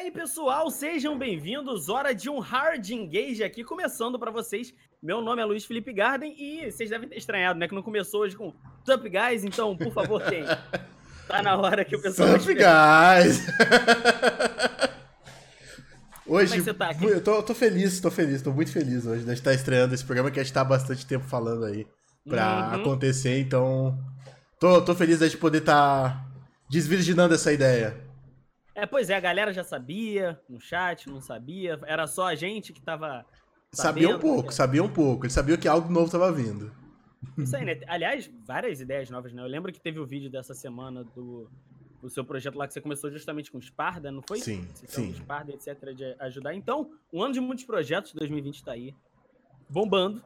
aí, pessoal, sejam bem-vindos. Hora de um hard engage aqui, começando para vocês. Meu nome é Luiz Felipe Garden e vocês devem ter estranhado, né? Que não começou hoje com Sup Guys, então, por favor, tem. Tá na hora que o pessoal. Sup Guys! Hoje, Como é que você tá aqui? eu tô, tô feliz, tô feliz, tô muito feliz hoje de estar estreando esse programa que a gente tá há bastante tempo falando aí pra Uhum. acontecer, então tô, tô feliz de a gente poder estar desvirginando essa ideia. É, pois é, a galera já sabia no chat, não sabia. Era só a gente que tava. Sabia um sabendo, pouco, né? sabia um pouco. Ele sabia que algo novo tava vindo. Isso aí, né? Aliás, várias ideias novas, né? Eu lembro que teve o vídeo dessa semana do, do seu projeto lá que você começou justamente com Sparda, não foi? Sim, Você sim. Sparda, etc, de ajudar. Então, um ano de muitos projetos, 2020 tá aí. Bombando.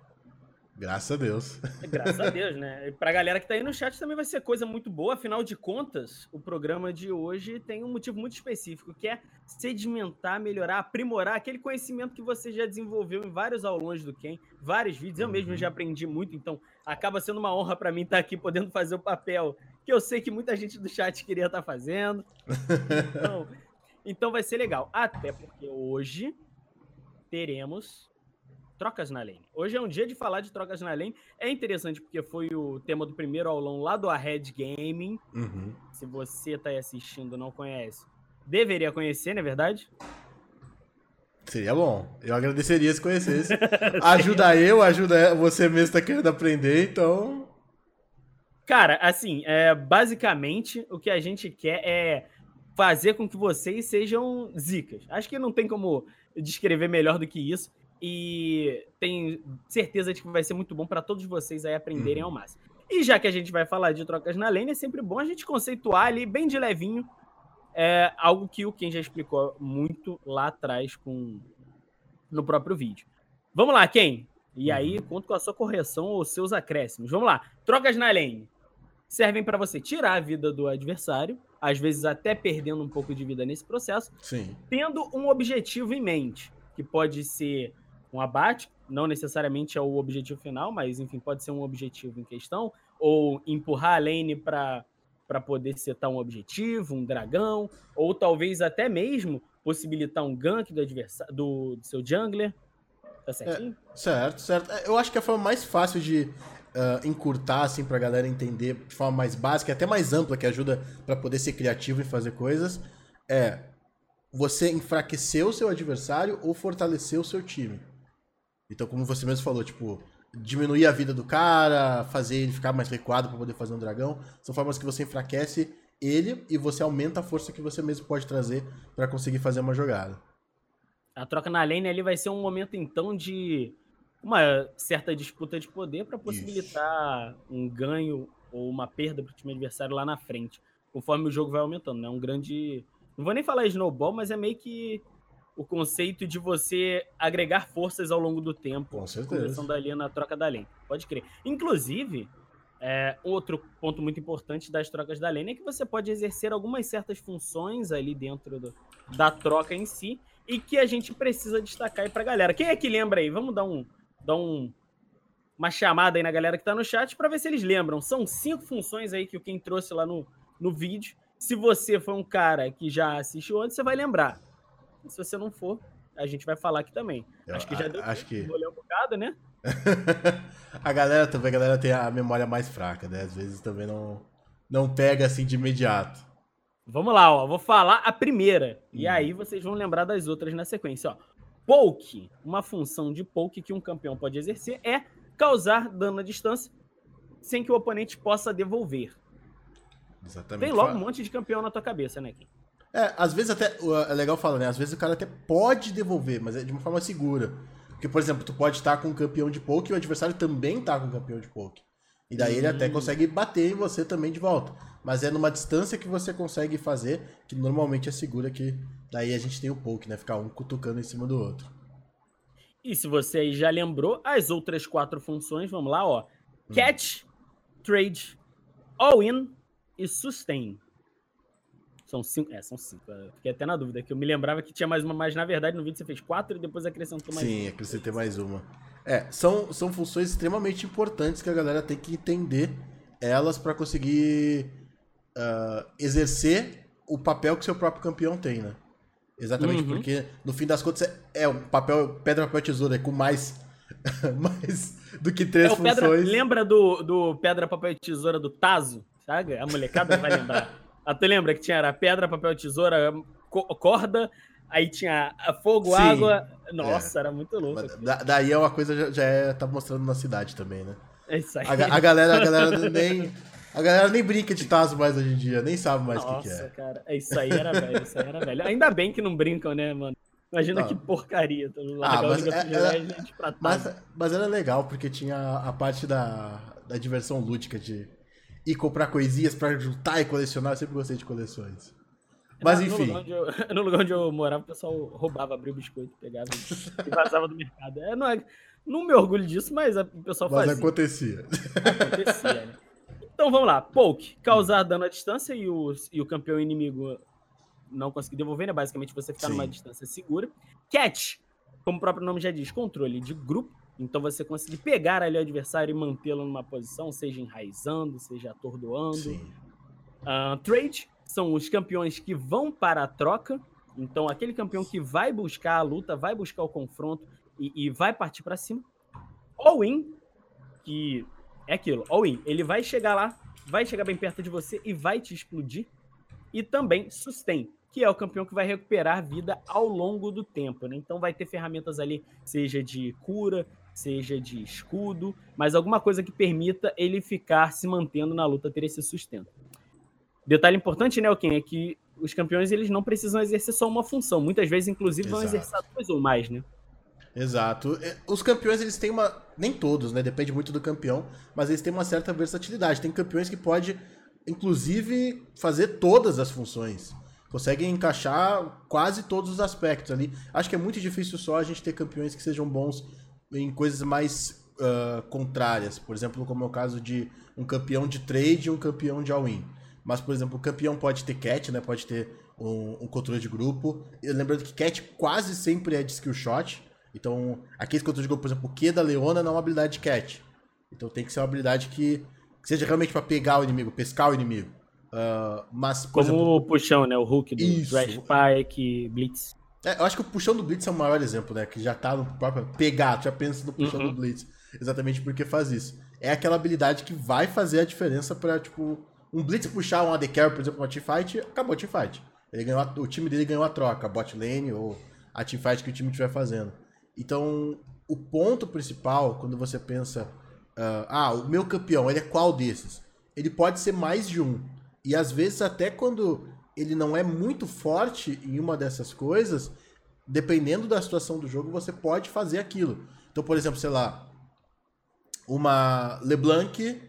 Graças a Deus. Graças a Deus, né? E pra galera que tá aí no chat também vai ser coisa muito boa. Afinal de contas, o programa de hoje tem um motivo muito específico, que é sedimentar, melhorar, aprimorar aquele conhecimento que você já desenvolveu em vários aulões do Ken, vários vídeos. Eu mesmo Uhum. já aprendi muito, então acaba sendo uma honra pra mim estar aqui podendo fazer o papel que eu sei que muita gente do chat queria estar fazendo. Então, então vai ser legal. Até porque hoje teremos trocas na lane. Hoje é um dia de falar de trocas na lane. É interessante porque foi o tema do primeiro aulão lá do Ahead Gaming. Uhum. Se você tá aí assistindo não conhece, deveria conhecer, não é verdade? Seria bom. Eu agradeceria se conhecesse. ajuda eu, ajuda você mesmo que tá querendo aprender, então. Cara, assim, é, basicamente o que a gente quer é fazer com que vocês sejam zicas. Acho que não tem como descrever melhor do que isso. E tenho certeza de que vai ser muito bom para todos vocês aí aprenderem Uhum. ao máximo. E já que a gente vai falar de trocas na lane, é sempre bom a gente conceituar ali bem de levinho é, algo que o Ken já explicou muito lá atrás com no próprio vídeo. Vamos lá, Ken. E aí, conto com a sua correção ou seus acréscimos. Vamos lá. Trocas na lane servem para você tirar a vida do adversário, às vezes até perdendo um pouco de vida nesse processo, Sim. tendo um objetivo em mente, que pode ser um abate, não necessariamente é o objetivo final, mas enfim, pode ser um objetivo em questão, ou empurrar a lane para para poder setar um objetivo, um dragão, ou talvez até mesmo possibilitar um gank do adversário do, do seu jungler. Tá certinho? Certo, certo. É, Eu acho que a forma mais fácil de ah, encurtar, assim, pra galera entender de forma mais básica, até mais ampla, que ajuda pra poder ser criativo e fazer coisas, é você enfraquecer o seu adversário ou fortalecer o seu time. Então, como você mesmo falou, tipo, diminuir a vida do cara, fazer ele ficar mais recuado pra poder fazer um dragão, são formas que você enfraquece ele e você aumenta a força que você mesmo pode trazer pra conseguir fazer uma jogada. A troca na lane ali vai ser um momento, então, de uma certa disputa de poder para possibilitar um ganho ou uma perda para o time adversário lá na frente, conforme o jogo vai aumentando. né? um grande. Não vou nem falar snowball, mas é meio que o conceito de você agregar forças ao longo do tempo, Com certeza. começando ali na troca da lane. Pode crer. Inclusive, é, outro ponto muito importante das trocas da lane é que você pode exercer algumas certas funções ali dentro do- da troca em si e que a gente precisa destacar aí pra galera. Quem é que lembra aí? Vamos dar um, dar um uma chamada aí na galera que tá no chat para ver se eles lembram. São cinco funções aí que o Ken trouxe lá no, no vídeo. Se você foi um cara que já assistiu antes, você vai lembrar. E se você não for, a gente vai falar aqui também. Eu acho que já deu acho tempo, que- um bocado, né? a galera também, a galera tem a memória mais fraca, né? Às vezes também não, não pega assim de imediato. Vamos lá, ó. Vou falar a primeira. E Hum. aí vocês vão lembrar das outras na sequência, ó. Poke, uma função de poke que um campeão pode exercer é causar dano à distância sem que o oponente possa devolver. Exatamente. Tem logo um monte de campeão na tua cabeça, né, Kim? É, às vezes até. É legal falar, né? Às vezes o cara até pode devolver, mas é de uma forma segura. Porque, por exemplo, tu pode estar com um campeão de poke e o adversário também tá com um campeão de poke. E daí ele até Hum. consegue bater em você também de volta. Mas é numa distância que você consegue fazer, que normalmente é segura, que daí a gente tem o poke, né? Ficar um cutucando em cima do outro. E se você aí já lembrou, as outras quatro funções, vamos lá, ó. Catch, Trade, All-In e Sustain. São cinco. É, são cinco. Eu Fiquei até na dúvida, que eu me lembrava que tinha mais uma, mas na verdade no vídeo você fez quatro e depois acrescentou mais Sim, uma. acrescentei mais uma. É, são, são funções extremamente importantes que a galera tem que entender elas para conseguir ah, exercer o papel que seu próprio campeão tem, né? Exatamente, uhum. porque no fim das contas é o papel, pedra, papel, tesoura, é com mais, mais do que três é, funções. Pedra, lembra do, do pedra, papel tesoura do Tazo? Sabe? A molecada vai lembrar. Ah, tu lembra que tinha era pedra, papel, tesoura, corda, aí tinha fogo, Sim, água. Nossa, é. era muito louco. Da, daí é uma coisa já, já é, tá mostrando na cidade também, né? É isso aí. A, a galera, a galera nem. A galera nem brinca de Tazo mais hoje em dia, nem sabe mais o que, que, é. Nossa, cara, é isso aí era velho, isso aí era velho. Ainda bem que não brincam, né, mano? Imagina não. que porcaria. Tá ah, mas, é, era, mas, mas, era legal, porque tinha a parte da, da diversão lúdica de ir comprar coisinhas pra juntar e colecionar. Eu sempre gostei de coleções. Mas no, enfim. No lugar, eu, no lugar, onde eu, morava, o pessoal roubava, abria o biscoito, pegava e vazava do mercado. É, não, é, não me orgulho disso, mas o pessoal mas fazia. Mas acontecia. Acontecia, né? Então vamos lá. Poke, causar dano à distância e o, e o campeão inimigo não conseguir devolver, né? Basicamente você ficar Sim. numa distância segura. Catch, como o próprio nome já diz, controle de grupo. Então você conseguir pegar ali o adversário e mantê-lo numa posição, seja enraizando, seja atordoando. Uh, trade são os campeões que vão para a troca. Então aquele campeão que vai buscar a luta, vai buscar o confronto e, e vai partir para cima. All-in, que é aquilo, all-in. Ele vai chegar lá, vai chegar bem perto de você e vai te explodir. E também sustain, que é o campeão que vai recuperar vida ao longo do tempo, né? Então vai ter ferramentas ali, seja de cura, seja de escudo, mas alguma coisa que permita ele ficar se mantendo na luta, ter esse sustento. Detalhe importante, né, Ken, é que os campeões eles não precisam exercer só uma função, muitas vezes inclusive Exato. vão exercer duas ou mais, né? Exato. É, os campeões, eles têm uma. Nem todos, né? Depende muito do campeão, mas eles têm uma certa versatilidade. Tem campeões que pode, inclusive, fazer todas as funções. Conseguem encaixar quase todos os aspectos ali. Acho que é muito difícil só a gente ter campeões que sejam bons em coisas mais uh, contrárias. Por exemplo, como é o caso de um campeão de trade e um campeão de all-in. Mas, por exemplo, o campeão pode ter cat, né? Pode ter um, um controle de grupo. E lembrando que cat quase sempre é de skill shot. Então, aquele que eu jogo, por exemplo, o Q da Leona não é uma habilidade de cat. Então tem que ser uma habilidade que, que seja realmente para pegar o inimigo, pescar o inimigo. Uh, mas, Como exemplo, o puxão, né? O Hulk do isso. Thrash Pike, Blitz. É, eu acho que o puxão do Blitz é o maior exemplo, né? Que já tá no próprio. Pegar, já pensa no puxão uhum. do Blitz. Exatamente porque faz isso. É aquela habilidade que vai fazer a diferença para tipo, um Blitz puxar um AD Carry, por exemplo, uma teamfight, acabou a teamfight. Ele ganhou a, o time dele ganhou a troca, a bot lane ou a teamfight que o time estiver fazendo. Então, o ponto principal, quando você pensa, uh, ah, o meu campeão, ele é qual desses? Ele pode ser mais de um. E às vezes, até quando ele não é muito forte em uma dessas coisas, dependendo da situação do jogo, você pode fazer aquilo. Então, por exemplo, sei lá, uma LeBlanc,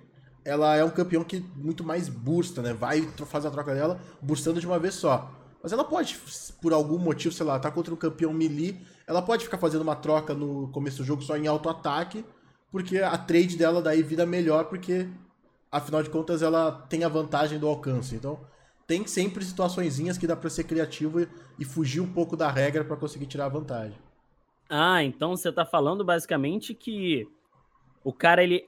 ela é um campeão que muito mais bursta, né? Vai fazer a troca dela burstando de uma vez só. Mas ela pode, por algum motivo, sei lá, tá contra um campeão melee, ela pode ficar fazendo uma troca no começo do jogo só em auto-ataque, porque a trade dela daí vira melhor, porque afinal de contas ela tem a vantagem do alcance. Então, tem sempre situaçõezinhas que dá para ser criativo e, fugir um pouco da regra para conseguir tirar a vantagem. Ah, então você tá falando basicamente que o cara ele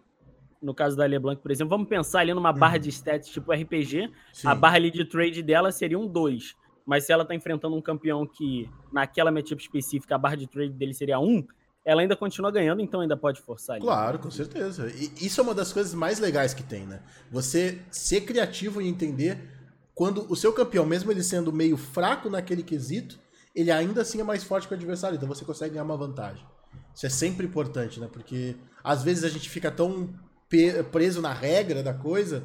no caso da LeBlanc, por exemplo, vamos pensar ali numa barra uhum. de stats tipo RPG, Sim. a barra ali de trade dela seria um 2. Mas se ela tá enfrentando um campeão que, naquela matchup específica, a barra de trade dele seria 1, ela ainda continua ganhando, então ainda pode forçar ali. Claro, com certeza. E isso é uma das coisas mais legais que tem, né? Você ser criativo e entender quando o seu campeão, mesmo ele sendo meio fraco naquele quesito, ele ainda assim é mais forte que o adversário, então você consegue ganhar uma vantagem. Isso é sempre importante, né? Porque às vezes a gente fica tão preso na regra da coisa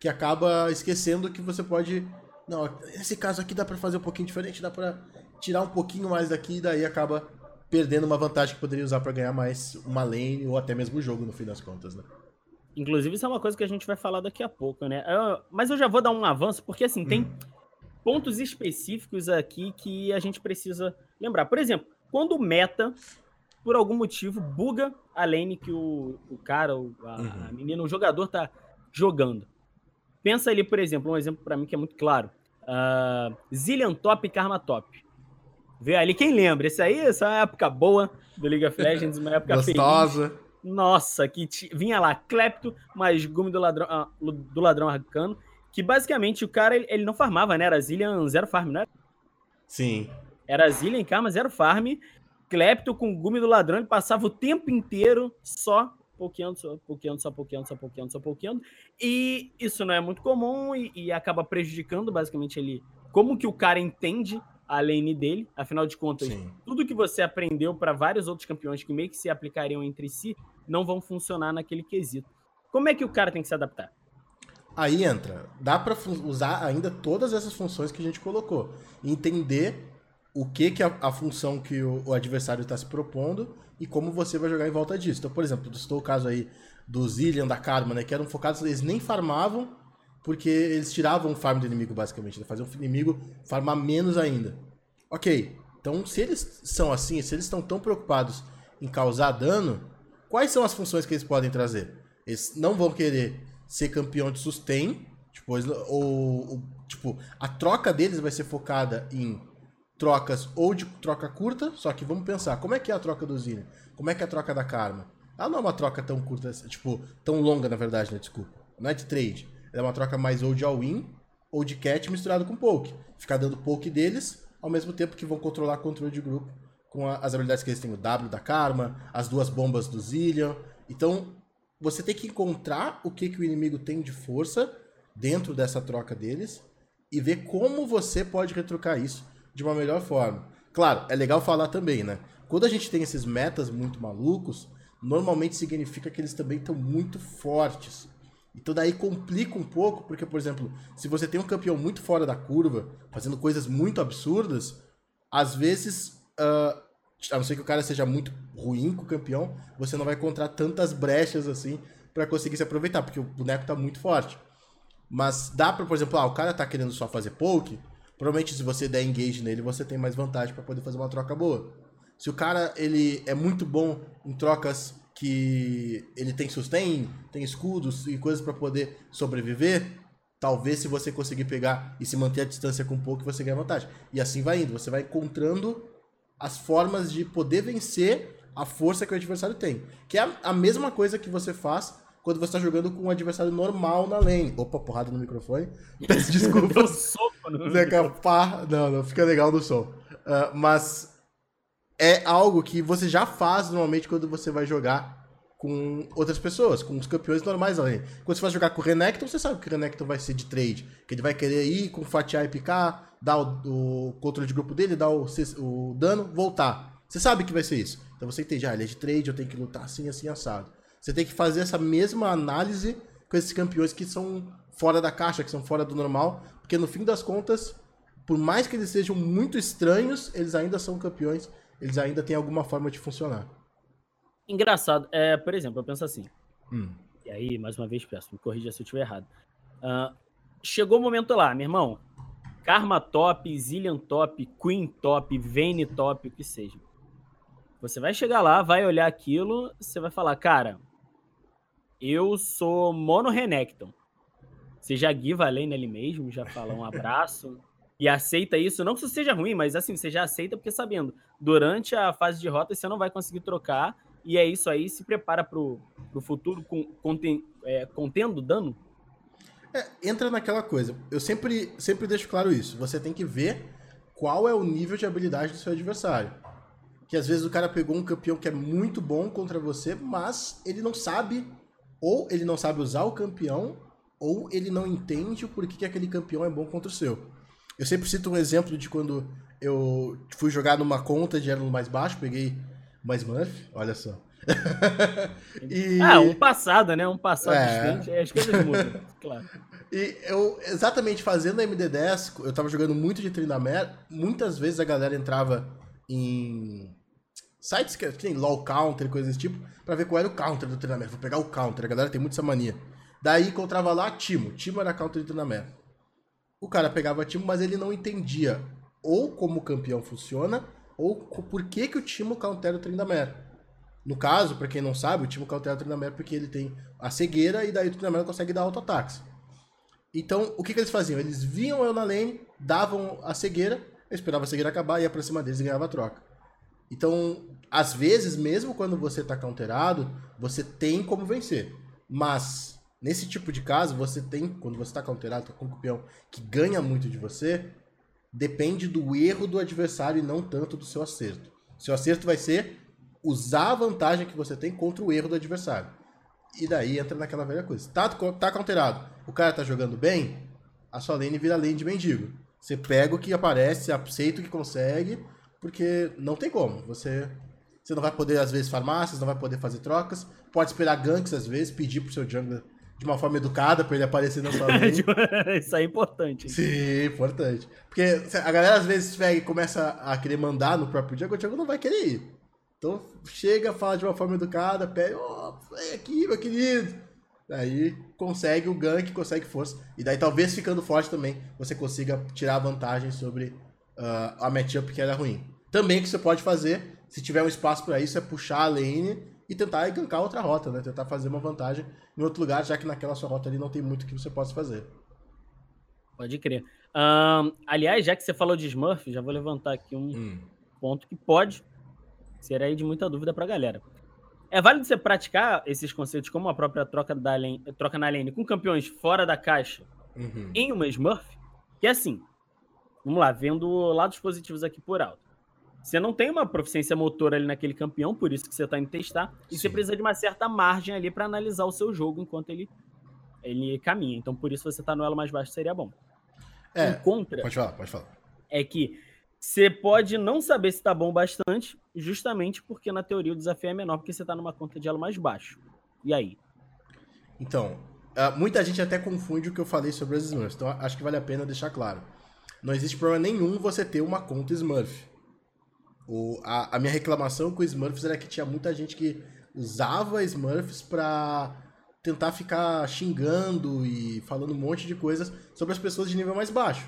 que acaba esquecendo que você pode não, esse caso aqui dá para fazer um pouquinho diferente, dá para tirar um pouquinho mais daqui e daí acaba perdendo uma vantagem que poderia usar para ganhar mais uma lane ou até mesmo o jogo no fim das contas, né? Inclusive, isso é uma coisa que a gente vai falar daqui a pouco, né? Eu, mas eu já vou dar um avanço, porque assim, tem hum. pontos específicos aqui que a gente precisa lembrar. Por exemplo, quando o meta, por algum motivo, buga a lane que o, o cara, o, a, uhum. a menina, o jogador tá jogando. Pensa ali, por exemplo, um exemplo para mim que é muito claro. Uh, Zillion Top e Karma Top. Vê ali, quem lembra? Esse aí, essa é uma época boa do League of Legends, uma época Gostosa. Feliz. Nossa, que vinha lá, Clepto, mais Gume do ladrão, uh, do ladrão arcano, que basicamente o cara, ele, ele, não farmava, né? Era Zillion zero farm, né? Sim. Era Zillion, Karma, zero farm. Clepto com Gume do Ladrão, ele passava o tempo inteiro só pokeando, só pokeando, só pokeando, só pokeando, só pokeando. E isso não é muito comum e, e acaba prejudicando basicamente ele. Como que o cara entende a lane dele, afinal de contas, Sim. tudo que você aprendeu para vários outros campeões que meio que se aplicariam entre si não vão funcionar naquele quesito. Como é que o cara tem que se adaptar? Aí entra, dá para usar ainda todas essas funções que a gente colocou, entender o que que a, a função que o, o adversário está se propondo e como você vai jogar em volta disso. Então, por exemplo, estou o caso aí do Zillion, da Karma, né, que eram focados, eles nem farmavam, porque eles tiravam o farm do inimigo, basicamente. Né, faziam o inimigo farmar menos ainda. Ok, então se eles são assim, se eles estão tão preocupados em causar dano, quais são as funções que eles podem trazer? Eles não vão querer ser campeão de sustain, tipo, ou, ou tipo, a troca deles vai ser focada em trocas ou de troca curta, só que vamos pensar, como é que é a troca do Zillion? Como é que é a troca da Karma? Ela não é uma troca tão curta, tipo, tão longa, na verdade, né? Desculpa. Não é de trade. Ela é uma troca mais ou de all-in ou de cat misturado com poke. Ficar dando poke deles, ao mesmo tempo que vão controlar controle de grupo com a, as habilidades que eles têm, o W da Karma, as duas bombas do Zillion. Então, você tem que encontrar o que, que o inimigo tem de força dentro dessa troca deles e ver como você pode retrucar isso de uma melhor forma. Claro, é legal falar também, né? Quando a gente tem esses metas muito malucos, normalmente significa que eles também estão muito fortes. Então daí complica um pouco, porque, por exemplo, se você tem um campeão muito fora da curva, fazendo coisas muito absurdas, às vezes, uh, a não ser que o cara seja muito ruim com o campeão, você não vai encontrar tantas brechas assim para conseguir se aproveitar, porque o boneco tá muito forte. Mas dá pra, por exemplo, ah, o cara tá querendo só fazer poke, Provavelmente se você der engage nele, você tem mais vantagem para poder fazer uma troca boa. Se o cara ele é muito bom em trocas que ele tem sustain, tem escudos e coisas para poder sobreviver, talvez se você conseguir pegar e se manter a distância com pouco, você ganha vantagem. E assim vai indo, você vai encontrando as formas de poder vencer a força que o adversário tem. Que é a mesma coisa que você faz quando você está jogando com um adversário normal na lane. Opa, porrada no microfone. Peço desculpas. soco no. Não, não, fica legal no som. Uh, mas é algo que você já faz normalmente quando você vai jogar com outras pessoas, com os campeões normais além. Quando você vai jogar com o Renekton, você sabe que o Renekton vai ser de trade. Que ele vai querer ir com fatiar e picar, dar o, o controle de grupo dele, dar o, o, dano, voltar. Você sabe que vai ser isso. Então você entende, ah, ele é de trade, eu tenho que lutar assim, assim, assado. Você tem que fazer essa mesma análise com esses campeões que são fora da caixa, que são fora do normal, porque no fim das contas, por mais que eles sejam muito estranhos, eles ainda são campeões, eles ainda têm alguma forma de funcionar. Engraçado, é, por exemplo, eu penso assim. Hum. E aí, mais uma vez, peço, me corrija se eu estiver errado. Uh, chegou o momento lá, meu irmão. Karma top, Zillion top, Queen top, Vayne top, o que seja. Você vai chegar lá, vai olhar aquilo, você vai falar, cara, eu sou Mono Renekton. Você já guiva a lane ali mesmo, já fala um abraço e aceita isso. Não que isso seja ruim, mas assim, você já aceita porque sabendo, durante a fase de rota você não vai conseguir trocar e é isso aí, se prepara pro, pro futuro com, é, contendo dano. É, entra naquela coisa, eu sempre, sempre deixo claro isso, você tem que ver qual é o nível de habilidade do seu adversário. Que às vezes o cara pegou um campeão que é muito bom contra você, mas ele não sabe ou ele não sabe usar o campeão, ou ele não entende o porquê que aquele campeão é bom contra o seu. Eu sempre cito um exemplo de quando eu fui jogar numa conta de elo mais baixo, peguei mais Smurf, olha só. e... Ah, um passado, né? Um passado é... diferente, as coisas mudam, claro. E eu, exatamente fazendo a MD10, eu tava jogando muito de Tryndamere, muitas vezes a galera entrava em sites que tem LOL Counter, coisas desse tipo, pra ver qual era o counter do treinamento. Vou pegar o counter, a galera tem muito essa mania. Daí encontrava lá Timo. Timo era counter de treinamento. O cara pegava Timo, mas ele não entendia ou como o campeão funciona, ou por que, que o Timo countera o treinamento. No caso, para quem não sabe, o Timo countera o treinamento porque ele tem a cegueira e daí o treinamento consegue dar auto-ataques. Então, o que, que eles faziam? Eles viam eu na lane, davam a cegueira, eu esperava a cegueira acabar, ia pra cima deles e ganhava a troca. Então, às vezes, mesmo quando você está counterado, você tem como vencer. Mas, nesse tipo de caso, você tem, quando você está counterado, tá com um campeão que ganha muito de você, depende do erro do adversário e não tanto do seu acerto. Seu acerto vai ser usar a vantagem que você tem contra o erro do adversário. E daí entra naquela velha coisa. Tá, tá counterado, o cara tá jogando bem, a sua lane vira lane de mendigo. Você pega o que aparece, aceita o que consegue, porque não tem como. Você, você não vai poder, às vezes, farmácias, não vai poder fazer trocas. Pode esperar ganks, às vezes, pedir pro seu jungler de uma forma educada para ele aparecer na sua lane. Isso é importante. Sim, importante. Porque a galera, às vezes, pega e começa a querer mandar no próprio jungle, o jungle não vai querer ir. Então, chega, fala de uma forma educada, pega, ó, oh, vem aqui, meu querido. Aí consegue o gank, consegue força. E daí talvez ficando forte também, você consiga tirar vantagem sobre uh, a matchup que era ruim. Também o que você pode fazer, se tiver um espaço para isso, é puxar a lane e tentar gankar outra rota, né? Tentar fazer uma vantagem em outro lugar, já que naquela sua rota ali não tem muito que você possa fazer. Pode crer. Um, aliás, já que você falou de Smurf, já vou levantar aqui um hum. ponto que pode ser aí de muita dúvida pra galera. É válido você praticar esses conceitos como a própria troca, da lane, troca na lane com campeões fora da caixa uhum. em uma Smurf? Que é assim, vamos lá, vendo lados positivos aqui por alto. Você não tem uma proficiência motora ali naquele campeão, por isso que você está indo testar, e Sim. você precisa de uma certa margem ali para analisar o seu jogo enquanto ele, ele caminha. Então, por isso você está no elo mais baixo seria bom. É, contra, pode falar, pode falar. É que você pode não saber se tá bom bastante, justamente porque na teoria o desafio é menor, porque você tá numa conta de elo mais baixo. E aí? Então, ah, muita gente até confunde o que eu falei sobre as Smurfs, então acho que vale a pena deixar claro. Não existe problema nenhum você ter uma conta Smurf. O, a, a minha reclamação com Smurfs era que tinha muita gente que usava Smurfs pra tentar ficar xingando e falando um monte de coisas sobre as pessoas de nível mais baixo.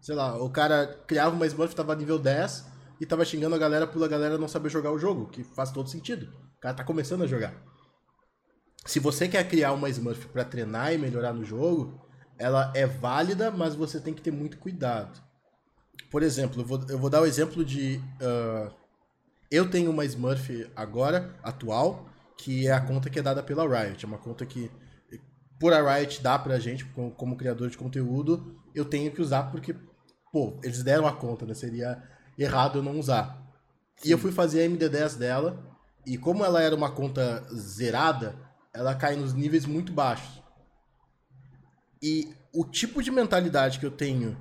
Sei lá, o cara criava uma Smurf, tava nível 10 e tava xingando a galera pela galera não saber jogar o jogo, que faz todo sentido. O cara tá começando a jogar. Se você quer criar uma Smurf para treinar e melhorar no jogo, ela é válida, mas você tem que ter muito cuidado. Por exemplo, eu vou, eu vou dar o exemplo de. Uh, eu tenho uma Smurf agora, atual, que é a conta que é dada pela Riot. É uma conta que, por a Riot, dá pra gente, como, como criador de conteúdo, eu tenho que usar porque pô, eles deram a conta, né? Seria errado eu não usar. Sim. E eu fui fazer a MD10 dela, e como ela era uma conta zerada, ela cai nos níveis muito baixos. E o tipo de mentalidade que eu tenho,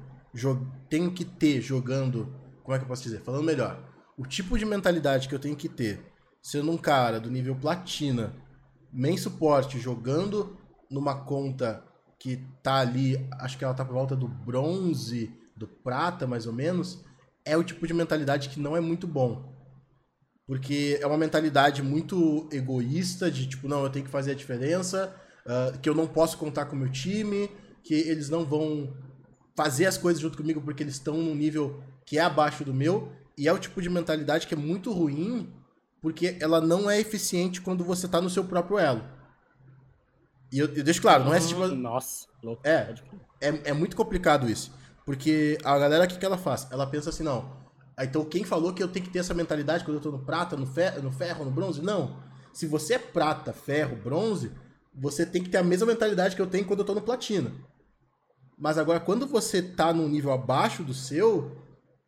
tenho que ter jogando, como é que eu posso dizer? Falando melhor, o tipo de mentalidade que eu tenho que ter, sendo um cara do nível platina, main suporte, jogando numa conta que tá ali, acho que ela tá por volta do bronze, do prata, mais ou menos, é o tipo de mentalidade que não é muito bom. Porque é uma mentalidade muito egoísta, de tipo, não, eu tenho que fazer a diferença, uh, que eu não posso contar com o meu time, que eles não vão fazer as coisas junto comigo porque eles estão num nível que é abaixo do meu. E é o tipo de mentalidade que é muito ruim, porque ela não é eficiente quando você tá no seu próprio elo. E eu, eu deixo claro, não é esse tipo. Nossa, louco. É, é, é muito complicado isso. Porque a galera, o que, que ela faz? Ela pensa assim, não. Ah, então quem falou que eu tenho que ter essa mentalidade quando eu tô no prata, no ferro, no, ferro, no bronze? Não. Se você é prata, ferro, bronze, você tem que ter a mesma mentalidade que eu tenho quando eu tô no platina. Mas agora, quando você tá num nível abaixo do seu,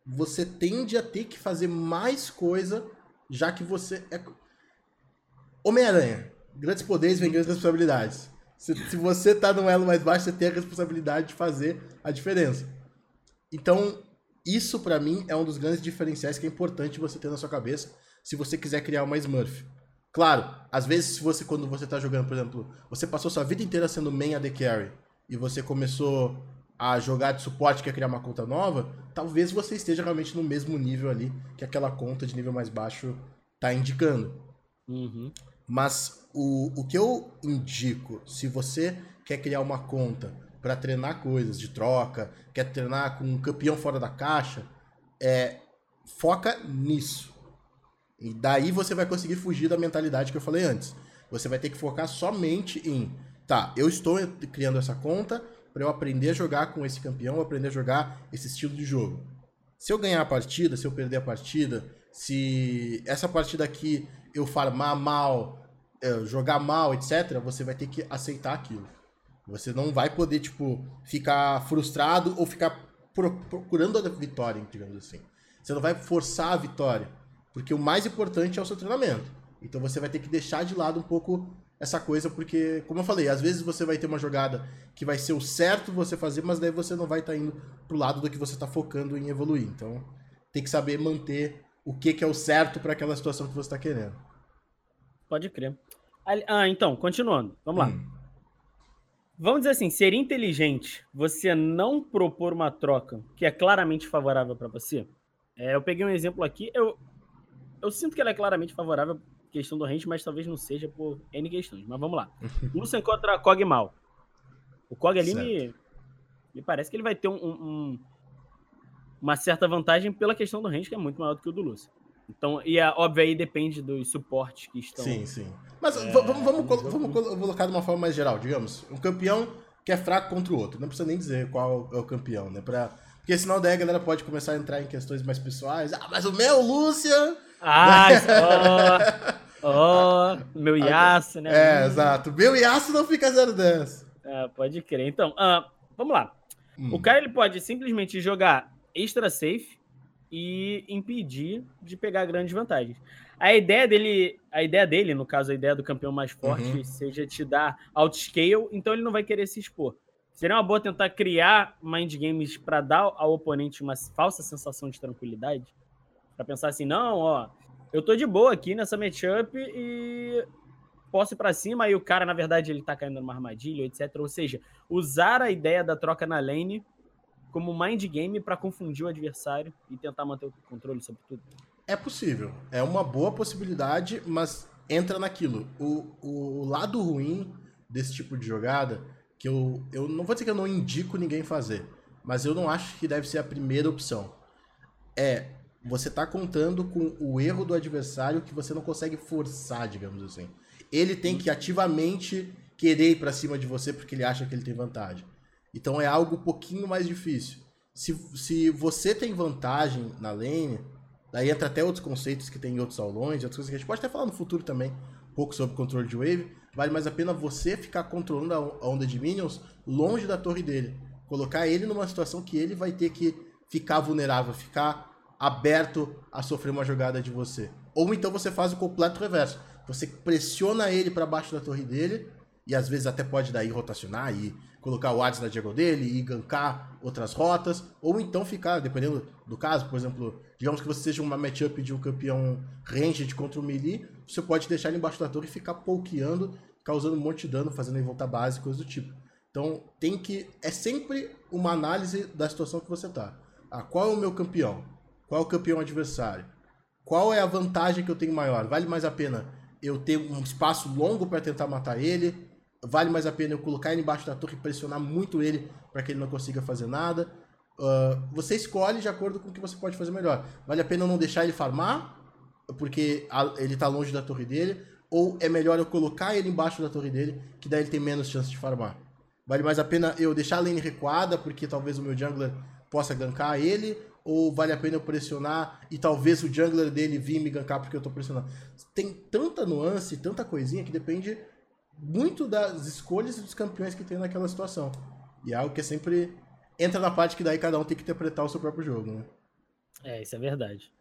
você tende a ter que fazer mais coisa, já que você é. Homem-Aranha. Grandes poderes vêm grandes responsabilidades. Se, se você tá num elo mais baixo, você tem a responsabilidade de fazer a diferença. Então, isso para mim é um dos grandes diferenciais que é importante você ter na sua cabeça se você quiser criar uma Smurf. Claro, às vezes se você quando você tá jogando, por exemplo, você passou sua vida inteira sendo main AD carry e você começou a jogar de suporte quer criar uma conta nova, talvez você esteja realmente no mesmo nível ali que aquela conta de nível mais baixo tá indicando. Uhum. Mas o, o que eu indico, se você quer criar uma conta para treinar coisas de troca, quer treinar com um campeão fora da caixa, é, foca nisso. E daí você vai conseguir fugir da mentalidade que eu falei antes. Você vai ter que focar somente em, tá, eu estou criando essa conta para eu aprender a jogar com esse campeão, aprender a jogar esse estilo de jogo. Se eu ganhar a partida, se eu perder a partida, se essa partida aqui eu farmar mal, é, jogar mal, etc., você vai ter que aceitar aquilo. Você não vai poder, tipo, ficar frustrado ou ficar procurando a vitória, digamos assim. Você não vai forçar a vitória, porque o mais importante é o seu treinamento. Então você vai ter que deixar de lado um pouco essa coisa, porque, como eu falei, às vezes você vai ter uma jogada que vai ser o certo você fazer, mas daí você não vai estar tá indo pro lado do que você está focando em evoluir. Então, tem que saber manter o que, que é o certo para aquela situação que você está querendo. Pode crer. Ah, então, continuando. Vamos hum. lá. Vamos dizer assim, seria inteligente você não propor uma troca que é claramente favorável para você? É, eu peguei um exemplo aqui, eu, eu sinto que ela é claramente favorável questão do range, mas talvez não seja por N questões. Mas vamos lá. Lucian contra Kog mal. O Kog ali me, me parece que ele vai ter um, um, uma certa vantagem pela questão do range, que é muito maior do que o do Lucian. Então, e a, óbvio aí depende dos suportes que estão. Sim, sim. Mas é, vamos, vamos, vamos colocar de uma forma mais geral, digamos. Um campeão que é fraco contra o outro. Não precisa nem dizer qual é o campeão, né? Pra, porque senão daí a galera pode começar a entrar em questões mais pessoais. Ah, mas o meu, Lúcia! Ah, ó, oh, meu Yasuo, né? É, exato. Meu Yasuo não fica 0-10. Ah, pode crer. Então, uh, vamos lá. Hum. O cara ele pode simplesmente jogar extra safe e impedir de pegar grandes vantagens. A ideia dele, a ideia dele, no caso, a ideia do campeão mais forte, uhum. seja te dar outscale, então ele não vai querer se expor. Seria uma boa tentar criar mind games para dar ao oponente uma falsa sensação de tranquilidade? Para pensar assim, não, ó, eu tô de boa aqui nessa matchup e posso ir pra cima, e o cara, na verdade, ele tá caindo numa armadilha, etc. Ou seja, usar a ideia da troca na lane como mind game para confundir o adversário e tentar manter o controle sobre tudo. É possível. É uma boa possibilidade, mas entra naquilo. O, o lado ruim desse tipo de jogada, que eu, eu não vou dizer que eu não indico ninguém fazer, mas eu não acho que deve ser a primeira opção. É você tá contando com o erro do adversário que você não consegue forçar, digamos assim. Ele tem que ativamente querer ir para cima de você porque ele acha que ele tem vantagem. Então é algo um pouquinho mais difícil. Se, se você tem vantagem na lane, daí entra até outros conceitos que tem em outros aulões, outras coisas que a gente pode até falar no futuro também, um pouco sobre controle de wave. Vale mais a pena você ficar controlando a onda de minions longe da torre dele. Colocar ele numa situação que ele vai ter que ficar vulnerável, ficar aberto a sofrer uma jogada de você. Ou então você faz o completo reverso. Você pressiona ele para baixo da torre dele e às vezes até pode daí rotacionar e colocar o Hades na diagonal dele e gankar outras rotas, ou então ficar, dependendo do caso, por exemplo, digamos que você seja uma matchup de um campeão ranged contra o melee, você pode deixar ele embaixo da torre e ficar pokeando, causando um monte de dano, fazendo em volta base, coisas do tipo. Então tem que. É sempre uma análise da situação que você tá. Ah, qual é o meu campeão? Qual é o campeão adversário? Qual é a vantagem que eu tenho maior? Vale mais a pena eu ter um espaço longo para tentar matar ele? Vale mais a pena eu colocar ele embaixo da torre e pressionar muito ele para que ele não consiga fazer nada? Uh, você escolhe de acordo com o que você pode fazer melhor. Vale a pena eu não deixar ele farmar, porque ele está longe da torre dele? Ou é melhor eu colocar ele embaixo da torre dele, que daí ele tem menos chance de farmar? Vale mais a pena eu deixar a lane recuada, porque talvez o meu jungler possa gankar ele? Ou vale a pena eu pressionar e talvez o jungler dele vir me gankar porque eu tô pressionando. Tem tanta nuance, tanta coisinha que depende muito das escolhas dos campeões que tem naquela situação. E é algo que sempre entra na parte que daí cada um tem que interpretar o seu próprio jogo, né? É, isso é verdade.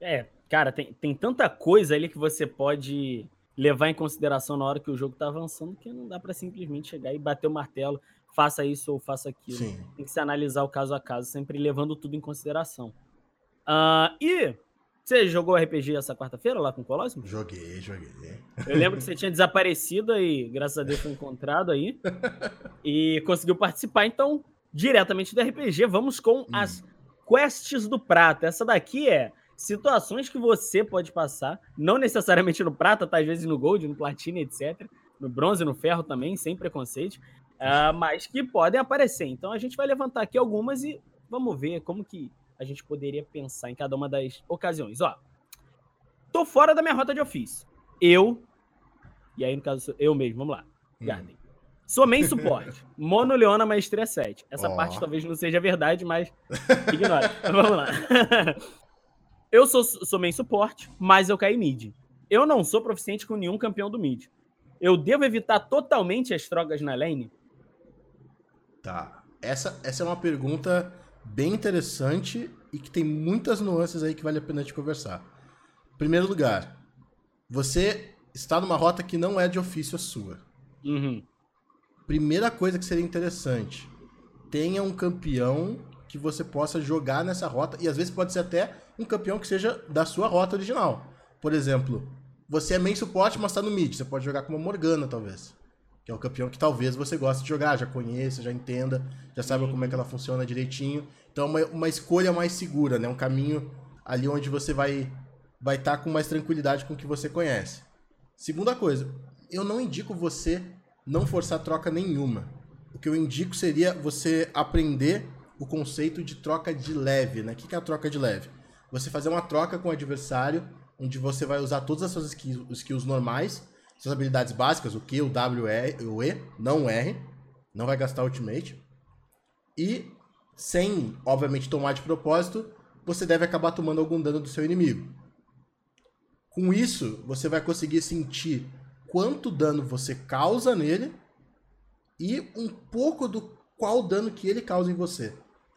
É, cara, tem, tem tanta coisa ali que você pode levar em consideração na hora que o jogo tá avançando que não dá para simplesmente chegar e bater o martelo faça isso ou faça aquilo. Sim. Tem que se analisar o caso a caso, sempre levando tudo em consideração. Uh, e você jogou RPG essa quarta-feira lá com o Colossus? Joguei, joguei. Eu lembro que você tinha desaparecido e, graças a Deus, foi encontrado aí. e conseguiu participar. Então, diretamente do RPG, vamos com hum. as quests do prata. Essa daqui é situações que você pode passar, não necessariamente no prata, tá? Às vezes no gold, no platina, etc. No bronze, no ferro também, sem preconceito uh, mas que podem aparecer. Então a gente vai levantar aqui algumas e vamos ver como que a gente poderia pensar em cada uma das ocasiões. Ó, tô fora da minha rota de ofício. Eu, e aí no caso eu mesmo, vamos lá. Hum. Garden. Sou main suporte. Mono Leona Maestria 7. Essa oh. parte talvez não seja verdade, mas ignora. vamos lá. eu sou, sou main suporte, mas eu caí mid. Eu não sou proficiente com nenhum campeão do mid. Eu devo evitar totalmente as trogas na lane? Tá. Essa, essa é uma pergunta bem interessante e que tem muitas nuances aí que vale a pena te conversar. Primeiro lugar, você está numa rota que não é de ofício a sua. Uhum. Primeira coisa que seria interessante, tenha um campeão que você possa jogar nessa rota, e às vezes pode ser até um campeão que seja da sua rota original. Por exemplo, você é main suporte, mas está no mid, você pode jogar com uma Morgana, talvez. Que é o campeão que talvez você goste de jogar, já conheça, já entenda, já saiba como é que ela funciona direitinho. Então, uma, uma escolha mais segura, né? Um caminho ali onde você vai vai estar tá com mais tranquilidade com o que você conhece. Segunda coisa, eu não indico você não forçar troca nenhuma. O que eu indico seria você aprender o conceito de troca de leve, né? O que é a troca de leve? Você fazer uma troca com o adversário, onde você vai usar todas as suas skills, skills normais, suas habilidades básicas, o Q, o W, o E, não o R, não vai gastar ultimate. E sem, obviamente, tomar de propósito, você deve acabar tomando algum dano do seu inimigo. Com isso, você vai conseguir sentir quanto dano você causa nele e um pouco do qual dano que ele causa em você.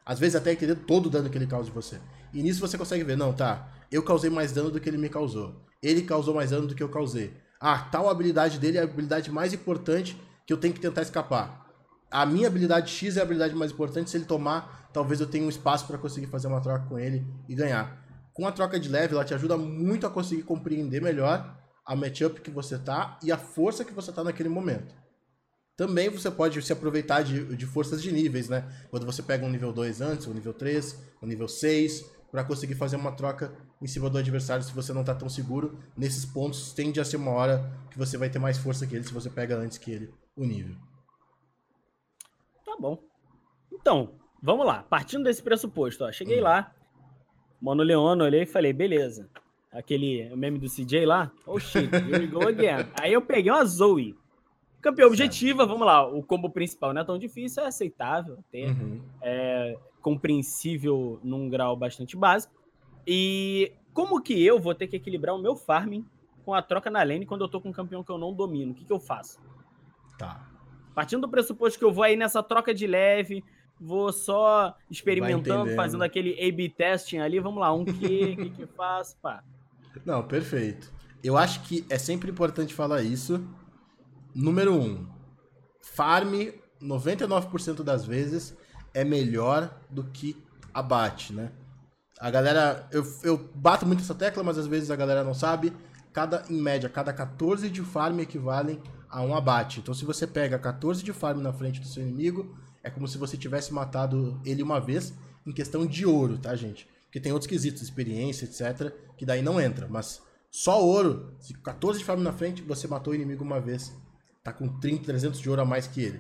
Às vezes até entender todo o dano que ele causa em você. E nisso você consegue ver, não, tá, eu causei mais dano do que ele me causou. Ele causou mais dano do que eu causei. Ah, tal habilidade dele é a habilidade mais importante que eu tenho que tentar escapar. A minha habilidade X é a habilidade mais importante, se ele tomar, talvez eu tenha um espaço para conseguir fazer uma troca com ele e ganhar com a troca de leve, ela te ajuda muito a conseguir compreender melhor a matchup que você tá e a força que você tá naquele momento. Também você pode se aproveitar de, de forças de níveis, né? Quando você pega um nível 2 antes, um nível 3, um nível 6, para conseguir fazer uma troca em cima do adversário se você não tá tão seguro. Nesses pontos tende a ser uma hora que você vai ter mais força que ele se você pega antes que ele o nível. Tá bom. Então, vamos lá. Partindo desse pressuposto, ó, cheguei hum. lá, Mano Leono, olhei e falei, beleza. Aquele meme do CJ lá, oh shit, here we go again. Aí eu peguei uma Zoe. Campeão objetiva, vamos lá. O combo principal não é tão difícil, é aceitável, até, uhum. é compreensível num grau bastante básico. E como que eu vou ter que equilibrar o meu farming com a troca na lane quando eu tô com um campeão que eu não domino? O que, que eu faço? Tá. Partindo do pressuposto que eu vou aí nessa troca de leve, vou só experimentando, fazendo aquele A-B testing ali, vamos lá, um que, que que faz, pá. Não, perfeito. Eu acho que é sempre importante falar isso. Número um, farm 99% das vezes é melhor do que abate, né? A galera, eu, eu bato muito essa tecla, mas às vezes a galera não sabe. Cada, em média, cada 14 de farm equivalem a um abate. Então, se você pega 14 de farm na frente do seu inimigo, é como se você tivesse matado ele uma vez em questão de ouro, tá, gente? Porque tem outros quesitos, experiência, etc., que daí não entra. Mas só ouro, se 14 de farm na frente, você matou o inimigo uma vez. Tá com 30, 300 de ouro a mais que ele.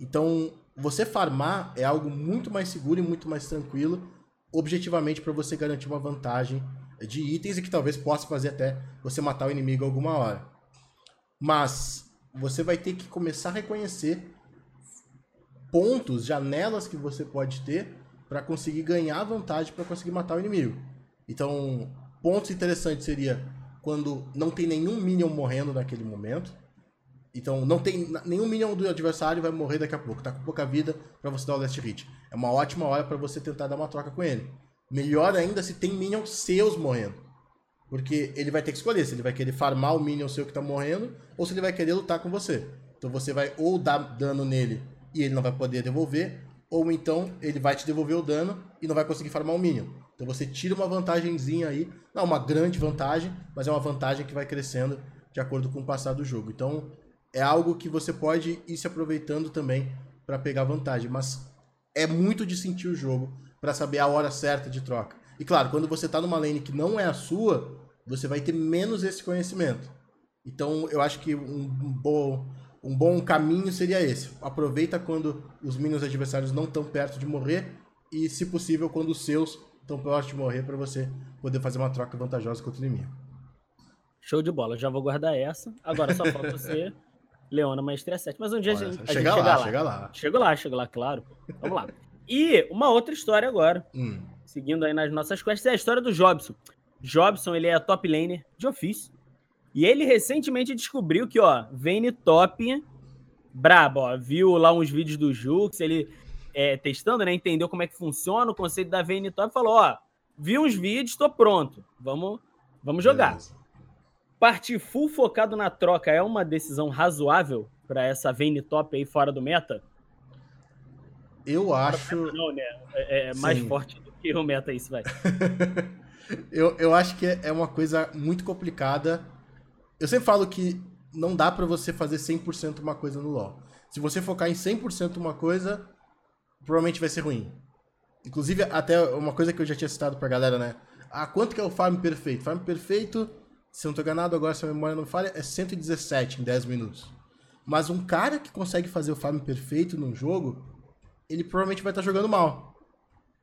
Então, você farmar é algo muito mais seguro e muito mais tranquilo, objetivamente, para você garantir uma vantagem de itens e que talvez possa fazer até você matar o inimigo alguma hora. Mas você vai ter que começar a reconhecer pontos, janelas que você pode ter para conseguir ganhar vantagem para conseguir matar o inimigo. Então, pontos interessantes seria quando não tem nenhum minion morrendo naquele momento. Então, não tem nenhum minion do adversário vai morrer daqui a pouco. Tá com pouca vida para você dar o last hit. É uma ótima hora para você tentar dar uma troca com ele. Melhor ainda se tem minions seus morrendo. Porque ele vai ter que escolher se ele vai querer farmar o minion seu que tá morrendo ou se ele vai querer lutar com você. Então você vai ou dar dano nele e ele não vai poder devolver, ou então ele vai te devolver o dano e não vai conseguir farmar o minion. Então você tira uma vantagemzinha aí, não uma grande vantagem, mas é uma vantagem que vai crescendo de acordo com o passar do jogo. Então é algo que você pode ir se aproveitando também para pegar vantagem, mas é muito de sentir o jogo para saber a hora certa de troca. E claro, quando você está numa lane que não é a sua, você vai ter menos esse conhecimento. Então eu acho que um bom um bom caminho seria esse. Aproveita quando os minions adversários não estão perto de morrer e, se possível, quando os seus estão perto de morrer para você poder fazer uma troca vantajosa contra o inimigo. Show de bola, já vou guardar essa. Agora só falta você, Leona Maestria 7. Mas um dia Olha, a gente, a chega, gente lá, chega lá. Chega lá, chega lá, claro. Vamos lá. E uma outra história agora, hum. seguindo aí nas nossas quests, é a história do Jobson. Jobson, ele é top laner de ofício. E ele recentemente descobriu que, ó, Vayne top, brabo, ó, viu lá uns vídeos do Jux, ele é, testando, né? Entendeu como é que funciona o conceito da VN Top falou: ó, vi uns vídeos, tô pronto. Vamos, vamos jogar. Beleza. Partir full focado na troca é uma decisão razoável para essa VN Top aí fora do meta? Eu acho. Não, né? É, é mais forte do que o meta isso, vai. eu, eu acho que é uma coisa muito complicada. Eu sempre falo que não dá para você fazer 100% uma coisa no LoL. Se você focar em 100% uma coisa, provavelmente vai ser ruim. Inclusive, até uma coisa que eu já tinha citado pra galera, né? Ah, quanto que é o farm perfeito? Farm perfeito, se eu não tô enganado agora, se a memória não falha, é 117 em 10 minutos. Mas um cara que consegue fazer o farm perfeito num jogo, ele provavelmente vai estar tá jogando mal.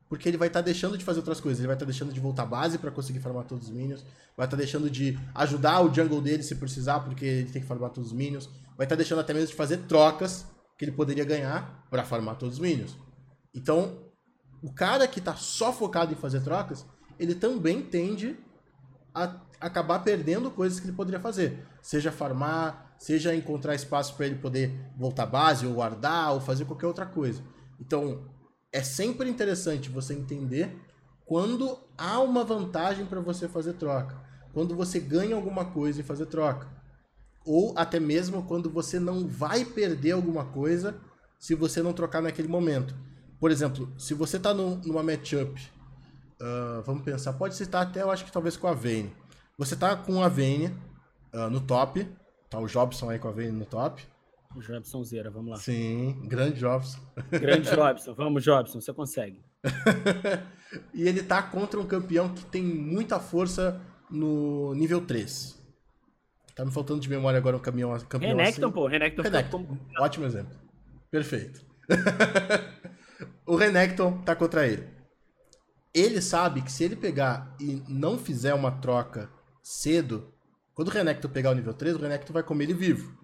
Porque ele vai estar tá deixando de fazer outras coisas. Ele vai estar tá deixando de voltar à base para conseguir farmar todos os minions. Vai estar tá deixando de ajudar o jungle dele se precisar, porque ele tem que farmar todos os minions. Vai estar tá deixando até mesmo de fazer trocas que ele poderia ganhar para farmar todos os minions. Então, o cara que está só focado em fazer trocas, ele também tende a acabar perdendo coisas que ele poderia fazer. Seja farmar, seja encontrar espaço para ele poder voltar à base, ou guardar, ou fazer qualquer outra coisa. Então, é sempre interessante você entender quando há uma vantagem para você fazer troca. Quando você ganha alguma coisa em fazer troca. Ou até mesmo quando você não vai perder alguma coisa se você não trocar naquele momento. Por exemplo, se você está numa matchup, uh, vamos pensar, pode citar até, eu acho que talvez com a Vayne. Você está com a Vayne uh, no top, tá o Jobson aí com a Vayne no top. O Jobson Zera, vamos lá. Sim, grande Jobson. Grande Jobson, vamos Jobson, você consegue. e ele tá contra um campeão que tem muita força no nível 3. Tá me faltando de memória agora um caminhão, campeão Renekton, assim. pô, Renekton. Renekton. Como... Ótimo exemplo. Perfeito. o Renekton tá contra ele. Ele sabe que se ele pegar e não fizer uma troca cedo, quando o Renekton pegar o nível 3, o Renekton vai comer ele vivo.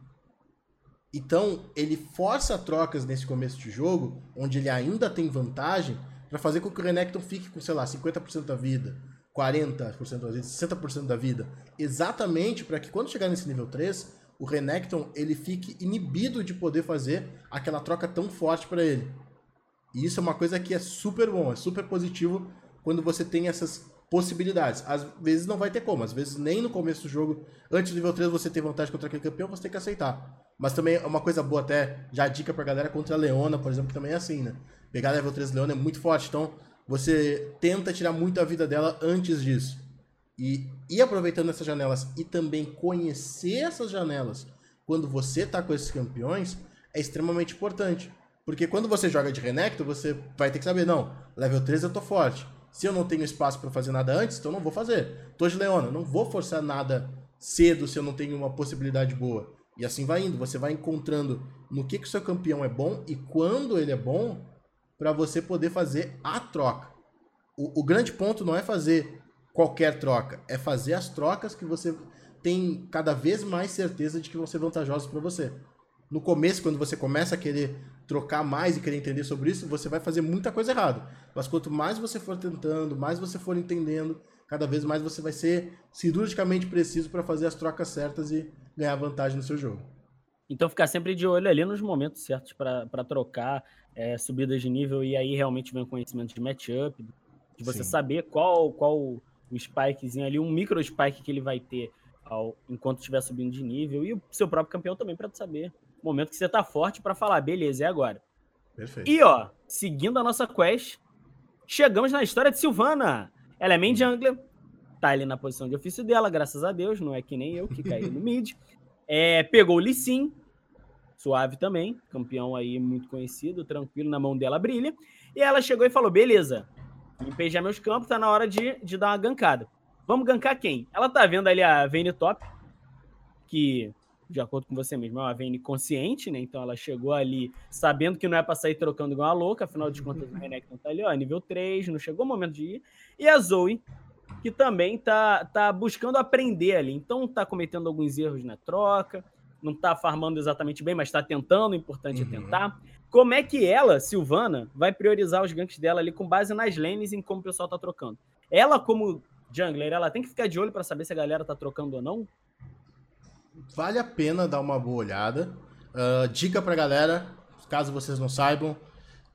Então, ele força trocas nesse começo de jogo, onde ele ainda tem vantagem, para fazer com que o Renekton fique com, sei lá, 50% da vida, 40% da vida, 60% da vida. Exatamente para que quando chegar nesse nível 3, o Renekton ele fique inibido de poder fazer aquela troca tão forte para ele. E isso é uma coisa que é super bom, é super positivo quando você tem essas possibilidades. Às vezes não vai ter como, às vezes nem no começo do jogo, antes do nível 3 você tem vantagem contra aquele campeão, você tem que aceitar. Mas também é uma coisa boa até, já dica pra galera contra a Leona, por exemplo, que também é assim, né? Pegar level 3 Leona é muito forte, então você tenta tirar muito a vida dela antes disso. E ir aproveitando essas janelas e também conhecer essas janelas quando você tá com esses campeões é extremamente importante. Porque quando você joga de Renekton, você vai ter que saber, não, level 3 eu tô forte. Se eu não tenho espaço para fazer nada antes, então não vou fazer. Tô de Leona, não vou forçar nada cedo se eu não tenho uma possibilidade boa. E assim vai indo, você vai encontrando no que, que o seu campeão é bom e quando ele é bom para você poder fazer a troca. O, o grande ponto não é fazer qualquer troca, é fazer as trocas que você tem cada vez mais certeza de que vão ser vantajosas para você no começo, quando você começa a querer trocar mais e querer entender sobre isso, você vai fazer muita coisa errada. Mas quanto mais você for tentando, mais você for entendendo, cada vez mais você vai ser cirurgicamente preciso para fazer as trocas certas e ganhar vantagem no seu jogo. Então ficar sempre de olho ali nos momentos certos para trocar é, subidas de nível e aí realmente vem o conhecimento de matchup, de você Sim. saber qual qual o spikezinho ali, um micro spike que ele vai ter ao, enquanto estiver subindo de nível e o seu próprio campeão também para saber momento que você tá forte para falar, beleza, é agora. Perfeito. E ó, seguindo a nossa quest, chegamos na história de Silvana. Ela é main jungler, tá ali na posição de ofício dela, graças a Deus, não é que nem eu que caí no mid. É, pegou o Lissin, suave também, campeão aí muito conhecido, tranquilo, na mão dela brilha. E ela chegou e falou: beleza, limpei já meus campos, tá na hora de, de dar uma gankada. Vamos gankar quem? Ela tá vendo ali a Vayne Top, que de acordo com você mesmo, é uma Vayne consciente, né? Então ela chegou ali sabendo que não é para sair trocando igual a louca, afinal de contas o Renekton tá ali, ó, nível 3, não chegou o momento de ir. E a Zoe, que também tá, tá buscando aprender ali, então tá cometendo alguns erros na troca, não tá farmando exatamente bem, mas tá tentando, o importante é uhum. é tentar. Como é que ela, Silvana, vai priorizar os ganks dela ali com base nas lanes em como o pessoal tá trocando? Ela, como jungler, ela tem que ficar de olho para saber se a galera tá trocando ou não? Vale a pena dar uma boa olhada. Uh, dica pra galera, caso vocês não saibam,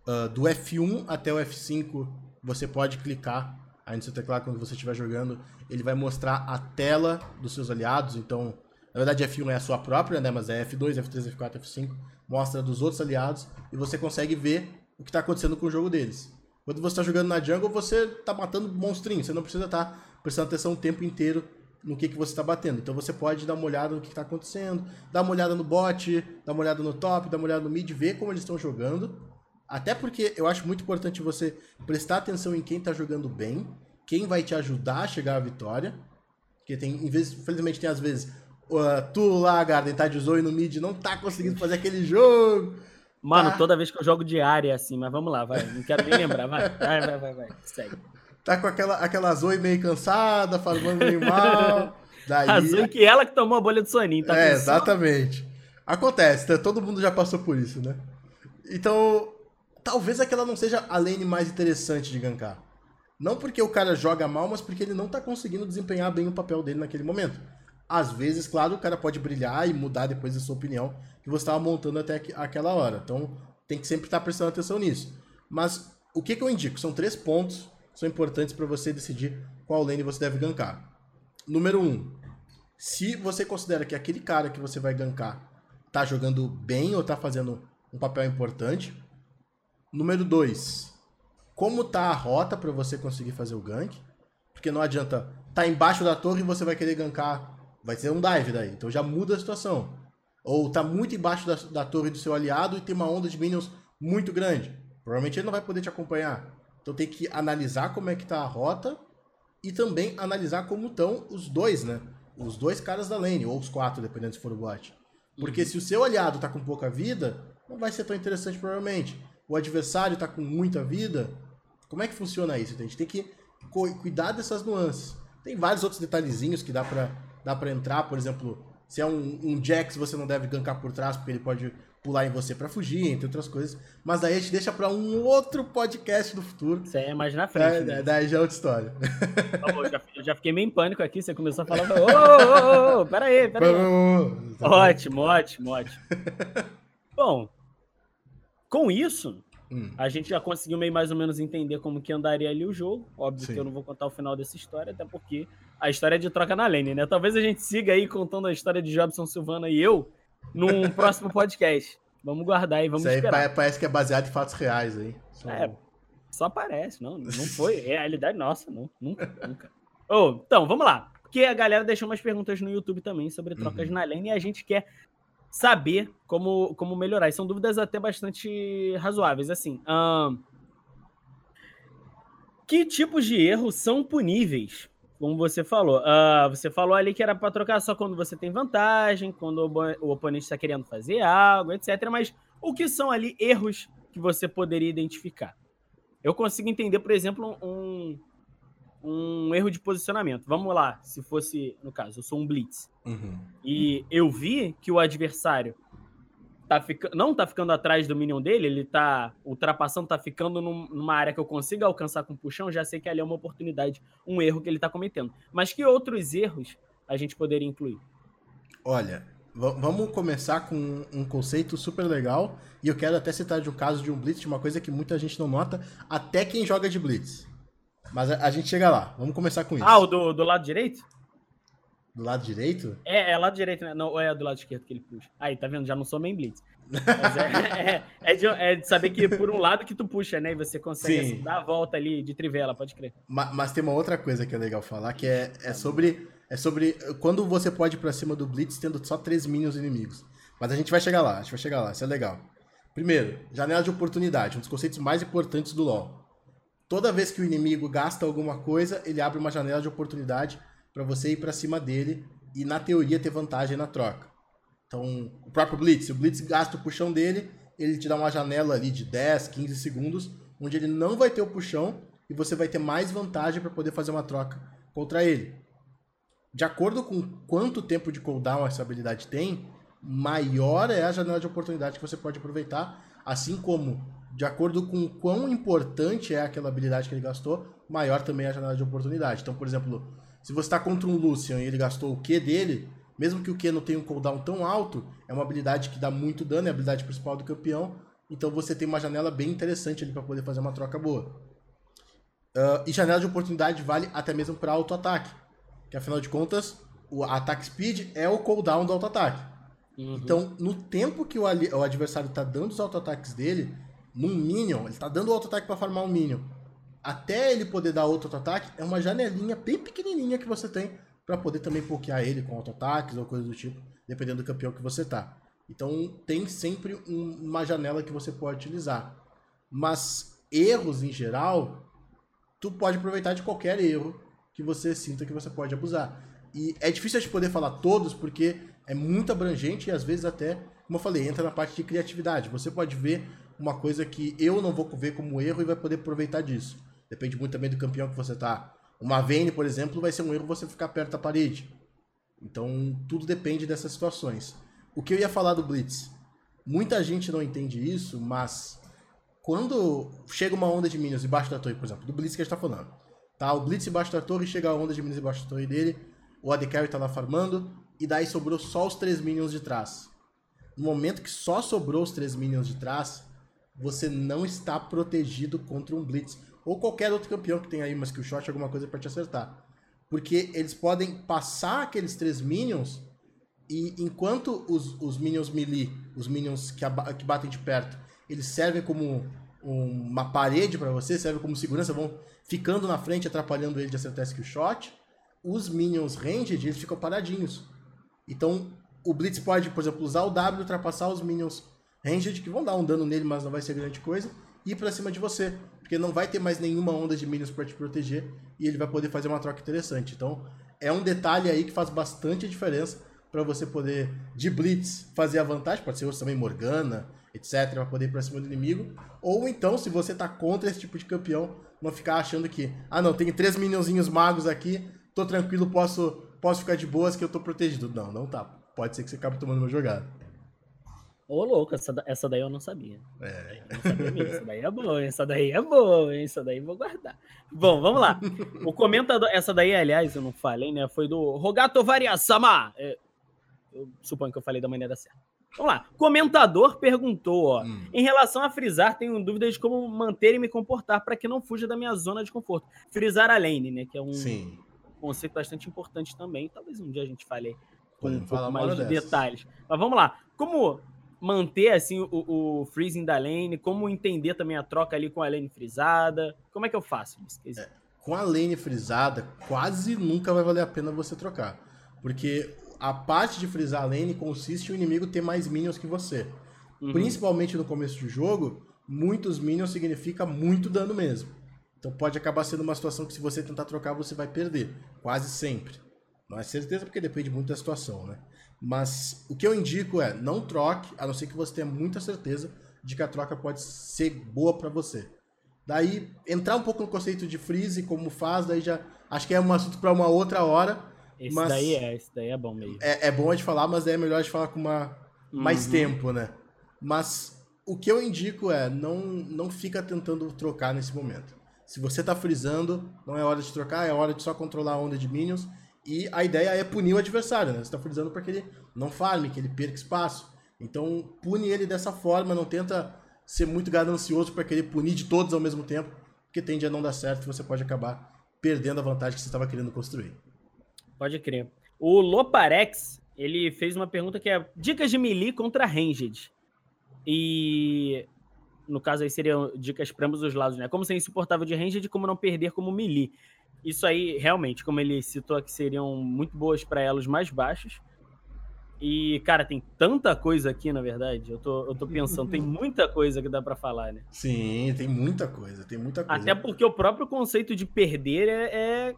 Uh, do F1 até o F5, você pode clicar aí no seu teclado quando você estiver jogando. Ele vai mostrar a tela dos seus aliados. Então, na verdade, F1 é a sua própria, né? Mas é F2, F3, F4, F5. Mostra dos outros aliados e você consegue ver o que está acontecendo com o jogo deles. Quando você está jogando na jungle, você está matando monstrinhos. Você não precisa estar tá prestando atenção o tempo inteiro no que, que você está batendo. Então você pode dar uma olhada no que está acontecendo, dar uma olhada no bot, dar uma olhada no top, dar uma olhada no mid, ver como eles estão jogando. Até porque eu acho muito importante você prestar atenção em quem está jogando bem, quem vai te ajudar a chegar à vitória. Porque tem, em vez, infelizmente tem às vezes, uh, tu lá, Garden, tá de Zoe no mid, não tá conseguindo fazer aquele jogo. Mano, tá. toda vez que eu jogo de área assim, mas vamos lá, vai. Não quero nem lembrar, vai. Vai, vai, vai, vai. Segue tá com aquela, aquela Zoe meio cansada, falando meio mal. Daí... A Zoe que ela que tomou a bolha do soninho, tá É, exatamente. Acontece, né? todo mundo já passou por isso, né? Então, talvez aquela não seja a lane mais interessante de gankar. Não porque o cara joga mal, mas porque ele não tá conseguindo desempenhar bem o papel dele naquele momento. Às vezes, claro, o cara pode brilhar e mudar depois a sua opinião que você estava montando até aquela hora. Então, tem que sempre estar tá prestando atenção nisso. Mas o que, que eu indico? São três pontos são importantes para você decidir qual lane você deve gankar. Número 1. Um, se você considera que aquele cara que você vai gankar tá jogando bem ou tá fazendo um papel importante. Número 2. Como tá a rota para você conseguir fazer o gank? Porque não adianta tá embaixo da torre e você vai querer gankar. Vai ser um dive daí. Então já muda a situação. Ou tá muito embaixo da, da torre do seu aliado e tem uma onda de minions muito grande. Provavelmente ele não vai poder te acompanhar. Então tem que analisar como é que tá a rota e também analisar como estão os dois, né? Os dois caras da lane, ou os quatro, dependendo se for o bot. Porque uhum. se o seu aliado tá com pouca vida, não vai ser tão interessante provavelmente. O adversário tá com muita vida, como é que funciona isso? A gente tem que cuidar dessas nuances. Tem vários outros detalhezinhos que dá pra, dá pra entrar, por exemplo, se é um, um Jax, você não deve gankar por trás, porque ele pode pular em você para fugir, entre outras coisas. Mas daí a gente deixa para um outro podcast do futuro. Isso aí é mais na frente. É, né? Daí já é outra história. eu, já, eu já fiquei meio em pânico aqui, você começou a falar. Ô, ô, ô, ô, pera aí, pera aí. Ótimo, ótimo, ótimo. Bom, com isso, hum. a gente já conseguiu meio mais ou menos entender como que andaria ali o jogo. Óbvio Sim. que eu não vou contar o final dessa história, até porque a história é de troca na lane, né? Talvez a gente siga aí contando a história de Jobson Silvana e eu num próximo podcast. Vamos guardar aí, vamos Isso aí esperar. parece que é baseado em fatos reais aí. Só... É, só parece, não, não foi é realidade nossa, não, nunca, nunca. Oh, então, vamos lá. Porque a galera deixou umas perguntas no YouTube também sobre trocas uhum. na lane e a gente quer saber como, como melhorar. E são dúvidas até bastante razoáveis. Assim, que tipos de erros são puníveis como você falou. Uh, você falou ali que era para trocar só quando você tem vantagem, quando o, oponente está querendo fazer algo, etc. Mas o que são ali erros que você poderia identificar? Eu consigo entender, por exemplo, um, um erro de posicionamento. Vamos lá, se fosse, no caso, eu sou um blitz. Uhum. E eu vi que o adversário tá fica... não tá ficando atrás do minion dele, ele tá ultrapassando, tá ficando num, numa área que eu consiga alcançar com puxão, já sei que ali é uma oportunidade, um erro que ele tá cometendo. Mas que outros erros a gente poderia incluir? Olha, vamos começar com um conceito super legal, e eu quero até citar de um caso de um blitz, de uma coisa que muita gente não nota, até quem joga de blitz. Mas a, a gente chega lá. Vamos começar com isso. Ah, o do, do lado direito? Do lado direito? É, é lado direito, né? Não, é do lado esquerdo que ele puxa. Aí, tá vendo? Já não sou main blitz. É, é, é, de, é, de, saber que por um lado que tu puxa, né? E você consegue assim, dar a volta ali de trivela, pode crer. Mas, mas, tem uma outra coisa que é legal falar, que é, é sobre. É sobre quando você pode ir pra cima do Blitz tendo só três minions inimigos. Mas a gente vai chegar lá, a gente vai chegar lá, isso é legal. Primeiro, janela de oportunidade, um dos conceitos mais importantes do LoL. Toda vez que o inimigo gasta alguma coisa, ele abre uma janela de oportunidade para você ir para cima dele e, na teoria, ter vantagem na troca. Então, o próprio Blitz, o Blitz gasta o puxão dele, ele te dá uma janela ali de 10, 15 segundos, onde ele não vai ter o puxão e você vai ter mais vantagem para poder fazer uma troca contra ele. De acordo com quanto tempo de cooldown essa habilidade tem, maior é a janela de oportunidade que você pode aproveitar, assim como, de acordo com quão importante é aquela habilidade que ele gastou, maior também é a janela de oportunidade. Então, por exemplo, se você está contra um Lucian e ele gastou o Q dele, mesmo que o Q não tenha um cooldown tão alto, é uma habilidade que dá muito dano, é a habilidade principal do campeão, Então você tem uma janela bem interessante ali para poder fazer uma troca boa. Uh, e janela de oportunidade vale até mesmo para auto-ataque. Que afinal de contas, o ataque speed é o cooldown do auto-ataque. Uhum. Então, no tempo que o, o adversário está dando os auto-ataques dele, num minion, ele está dando o auto-ataque para farmar um minion. Até ele poder dar outro auto-ataque, é uma janelinha bem pequenininha que você tem para poder também pokear ele com auto-ataques ou coisa do tipo, dependendo do campeão que você tá. Então tem sempre um, uma janela que você pode utilizar. Mas erros em geral, tu pode aproveitar de qualquer erro que você sinta que você pode abusar. E é difícil de poder falar todos porque é muito abrangente e às vezes até, como eu falei, entra na parte de criatividade. Você pode ver uma coisa que eu não vou ver como erro e vai poder aproveitar disso. Depende muito também do campeão que você tá. Uma Vayne, por exemplo, vai ser um erro você ficar perto da parede. Então, tudo depende dessas situações. O que eu ia falar do Blitz? Muita gente não entende isso, mas quando chega uma onda de minions embaixo da torre, por exemplo, do Blitz que a gente tá falando, tá? O Blitz embaixo da torre, chega a onda de minions embaixo da torre dele, o AD Carry tá lá farmando, e daí sobrou só os três minions de trás. No momento que só sobrou os três minions de trás, você não está protegido contra um Blitz. Ou qualquer outro campeão que tenha aí uma skill shot, alguma coisa para te acertar. Porque eles podem passar aqueles três minions e enquanto os, os minions melee, os minions que, que batem de perto, eles servem como uma parede para você, servem como segurança, vão ficando na frente, atrapalhando ele de acertar skill shot. Os minions ranged, eles ficam paradinhos. Então, o Blitz pode, por exemplo, usar o W, ultrapassar os minions ranged, que vão dar um dano nele, mas não vai ser grande coisa, ir pra cima de você. Porque não vai ter mais nenhuma onda de minions para te proteger, e ele vai poder fazer uma troca interessante. Então, é um detalhe aí que faz bastante diferença para você poder, de blitz, fazer a vantagem. Pode ser você também Morgana, etc, para poder ir pra cima do inimigo. Ou então, se você tá contra esse tipo de campeão, não ficar achando que, ah não, tem três minionzinhos magos aqui, tô tranquilo, posso, posso ficar de boas que eu tô protegido. Não, não tá. Pode ser que você acabe tomando uma jogada. Ô, louco, essa, essa daí eu não sabia. É. Não sabia mesmo. Essa daí é boa, essa daí é boa, essa daí eu vou guardar. Bom, vamos lá. O comentador, essa daí, aliás, eu não falei, né? Foi do Rogato Variasama. É, eu suponho que eu falei da maneira certa. Vamos lá. Comentador perguntou: ó, hum. em relação a frisar, tenho dúvidas de como manter e me comportar para que não fuja da minha zona de conforto. Frisar a lane, né? Que é um Sim. conceito bastante importante também. Talvez um dia a gente fale com um pouco mais de detalhes. Mas vamos lá. Como manter assim o, o, freezing da lane? Como entender também a troca ali com a lane frisada? Como é que eu faço? É, com a lane frisada, quase nunca vai valer a pena você trocar. Porque a parte de frisar a lane consiste em o inimigo ter mais minions que você. Uhum. Principalmente no começo do jogo, muitos minions significa muito dano mesmo. Então pode acabar sendo uma situação que se você tentar trocar, você vai perder. Quase sempre. Não é certeza porque depende muito da situação, né? Mas o que eu indico é, não troque, a não ser que você tenha muita certeza de que a troca pode ser boa para você. Daí, entrar um pouco no conceito de freeze, como faz, daí já acho que é um assunto para uma outra hora. Esse mas daí é, esse daí é bom mesmo. É, é bom de falar, mas é melhor de falar com uma, uhum. mais tempo, né? Mas o que eu indico é, não, não fica tentando trocar nesse momento. Se você tá frisando, não é hora de trocar, é hora de só controlar a onda de minions. E a ideia é punir o adversário, né? Você tá frisando para que ele não farme, que ele perca espaço. Então, pune ele dessa forma, não tenta ser muito ganancioso para querer punir de todos ao mesmo tempo, porque tende a não dar certo e você pode acabar perdendo a vantagem que você estava querendo construir. Pode crer. O Loparex, ele fez uma pergunta que é dicas de melee contra ranged. E no caso aí seriam dicas para ambos os lados, né? Como ser insuportável de ranged e como não perder como melee. Isso aí, realmente, como ele citou aqui, seriam muito boas para elos mais baixos. E, cara, tem tanta coisa aqui, na verdade. Eu tô, eu tô pensando, tem muita coisa que dá para falar, né? Sim, tem muita coisa, tem muita coisa. Até porque o próprio conceito de perder é, é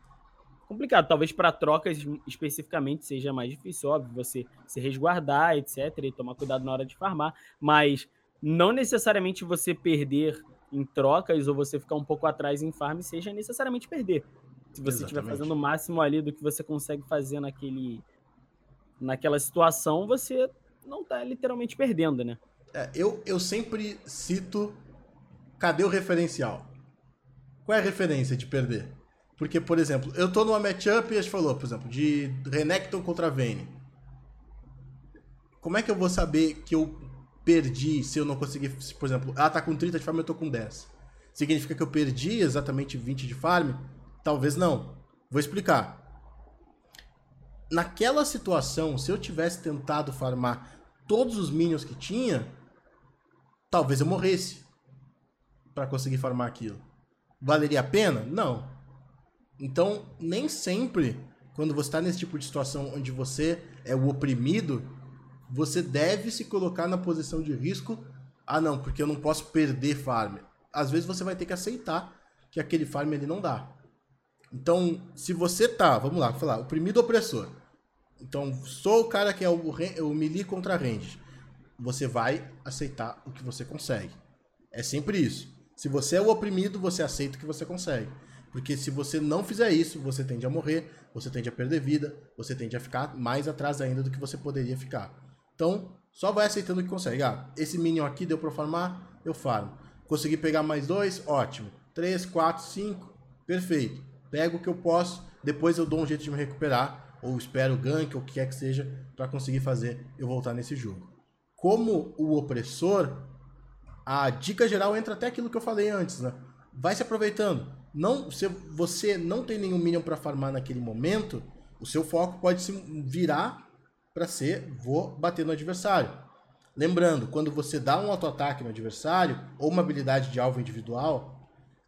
complicado. Talvez para trocas especificamente seja mais difícil, óbvio, você se resguardar, etc, e tomar cuidado na hora de farmar, mas não necessariamente você perder em trocas ou você ficar um pouco atrás em farm seja necessariamente perder. Se você estiver fazendo o máximo ali do que você consegue fazer naquele naquela situação, você não está literalmente perdendo, né? É, eu, eu sempre cito cadê o referencial? Qual é a referência de perder? Porque, por exemplo, eu tô numa matchup e a gente falou, por exemplo, de Renekton contra Vayne. Como é que eu vou saber que eu perdi se eu não conseguir, por exemplo, ela tá com 30 de farm, eu tô com 10. Significa que eu perdi exatamente 20 de farm? Talvez não. Vou explicar. Naquela situação, se eu tivesse tentado farmar todos os minions que tinha, talvez eu morresse para conseguir farmar aquilo. Valeria a pena? Não. Então, nem sempre, quando você está nesse tipo de situação onde você é o oprimido, você deve se colocar na posição de risco. Ah, não, porque eu não posso perder farm. Às vezes você vai ter que aceitar que aquele farm ele não dá. Então, se você tá, vamos lá, falar, oprimido opressor. Então, sou o cara que é o, o melee contra range. Você vai aceitar o que você consegue. É sempre isso. Se você é o oprimido, você aceita o que você consegue. Porque se você não fizer isso, você tende a morrer, você tende a perder vida, você tende a ficar mais atrás ainda do que você poderia ficar. Então, só vai aceitando o que consegue. Ah, esse minion aqui deu pra farmar, eu farmo. Consegui pegar mais dois, ótimo. Três, quatro, cinco, perfeito. Pego o que eu posso, depois eu dou um jeito de me recuperar, ou espero gank, ou o que quer que seja, para conseguir fazer eu voltar nesse jogo. Como o opressor, a dica geral entra até aquilo que eu falei antes, né? Vai se aproveitando não, se você não tem nenhum minion para farmar naquele momento, o seu foco pode se virar para ser vou bater no adversário. Lembrando, quando você dá um auto-ataque no adversário ou uma habilidade de alvo individual,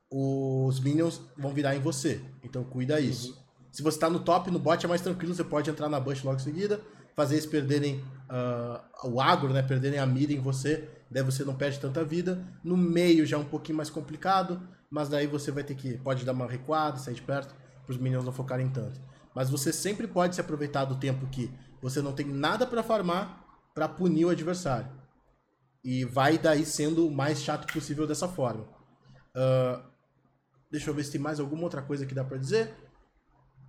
os minions vão virar em você. Então cuida isso. Uhum. Se você está no top, no bot é mais tranquilo, você pode entrar na bush logo em seguida, fazer eles perderem uh, o agro, né, perderem a mira em você, daí você não perde tanta vida. No meio já é um pouquinho mais complicado, mas daí você vai ter que, pode dar uma recuada, sair de perto, para os minions não focarem tanto. Mas você sempre pode se aproveitar do tempo que você não tem nada para farmar para punir o adversário. E vai daí sendo o mais chato possível dessa forma. Uh, deixa eu ver se tem mais alguma outra coisa que dá para dizer.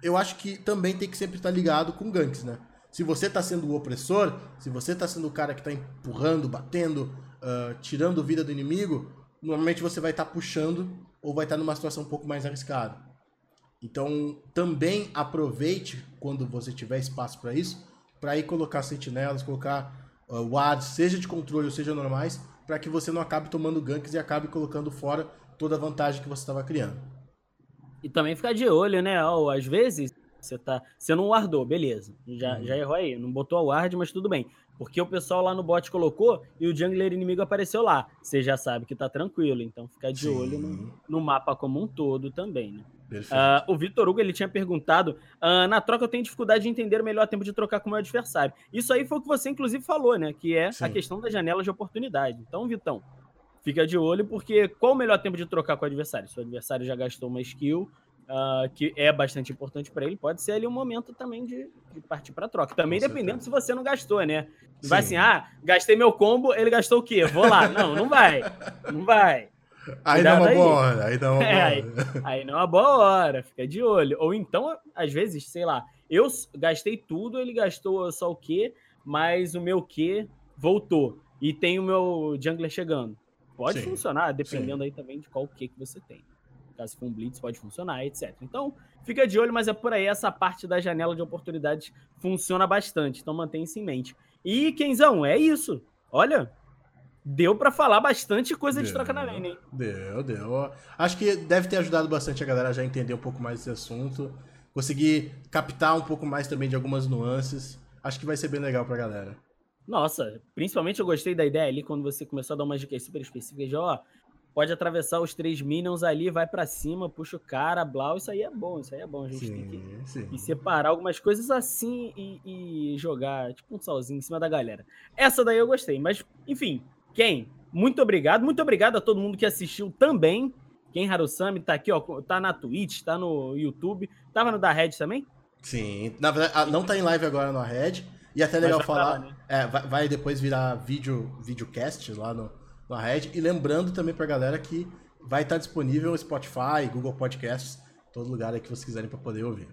Eu acho que também tem que sempre estar ligado com ganks, né? Se você está sendo o opressor, se você está sendo o cara que está empurrando, batendo, uh, tirando vida do inimigo, normalmente você vai estar tá puxando ou vai estar tá numa situação um pouco mais arriscada. Então, também aproveite quando você tiver espaço para isso, para ir colocar sentinelas, colocar uh, wards, seja de controle ou seja normais, para que você não acabe tomando ganks e acabe colocando fora toda a vantagem que você estava criando. E também ficar de olho, né? às vezes você tá, você não guardou, beleza. Já, uhum. já errou aí, não botou a ward, mas tudo bem. Porque o pessoal lá no bot colocou e o jungler inimigo apareceu lá. Você já sabe que tá tranquilo, então fica de Sim. olho no, no, mapa como um todo também, né? Uh, o Vitor Hugo ele tinha perguntado: uh, na troca eu tenho dificuldade de entender o melhor tempo de trocar com o meu adversário. Isso aí foi o que você, inclusive, falou, né? Que é Sim. a questão das janelas de oportunidade. Então, Vitão, fica de olho, porque qual o melhor tempo de trocar com o adversário? Se o adversário já gastou uma skill, uh, que é bastante importante para ele, pode ser ali um momento também de, de partir para troca. Também Com dependendo certeza. se você não gastou, né? Sim. Vai assim, ah, gastei meu combo, ele gastou o quê? Vou lá. Não, não vai. Não vai. Aí é uma boa hora, aí é uma boa é, hora. Aí, aí não é uma boa hora, fica de olho. Ou então, às vezes, sei lá, eu gastei tudo, ele gastou só o quê, mas o meu quê voltou. E tem o meu jungler chegando. Pode sim, funcionar, dependendo sim. aí também de qual que que você tem caso for um blitz pode funcionar, etc. Então, fica de olho, mas é por aí, essa parte da janela de oportunidades funciona bastante, então mantenha isso em mente. E, Kenzão, é isso. Olha, deu para falar bastante coisa de troca na lane, hein? Deu, deu. Acho que deve ter ajudado bastante a galera a já entender um pouco mais desse assunto, conseguir captar um pouco mais também de algumas nuances. Acho que vai ser bem legal pra galera. Nossa, principalmente eu gostei da ideia ali quando você começou a dar umas dicas super específicas de, ó, pode atravessar os três minions ali, vai para cima, puxa o cara, blau, isso aí é bom, isso aí é bom. A gente sim, tem que, que, separar algumas coisas assim e, e, jogar tipo um salzinho em cima da galera. Essa daí eu gostei, mas enfim, quem? Muito obrigado, muito obrigado a todo mundo que assistiu também. Quem Harusami tá aqui, ó, tá na Twitch, tá no YouTube, tava no da Red também? Sim, na verdade, não tá em live agora no Red. E até legal falar, lá, né? é, vai, vai, depois virar vídeo, videocast lá no, no Red. E lembrando também pra galera que vai estar disponível no Spotify, Google Podcasts, todo lugar aí que vocês quiserem para poder ouvir.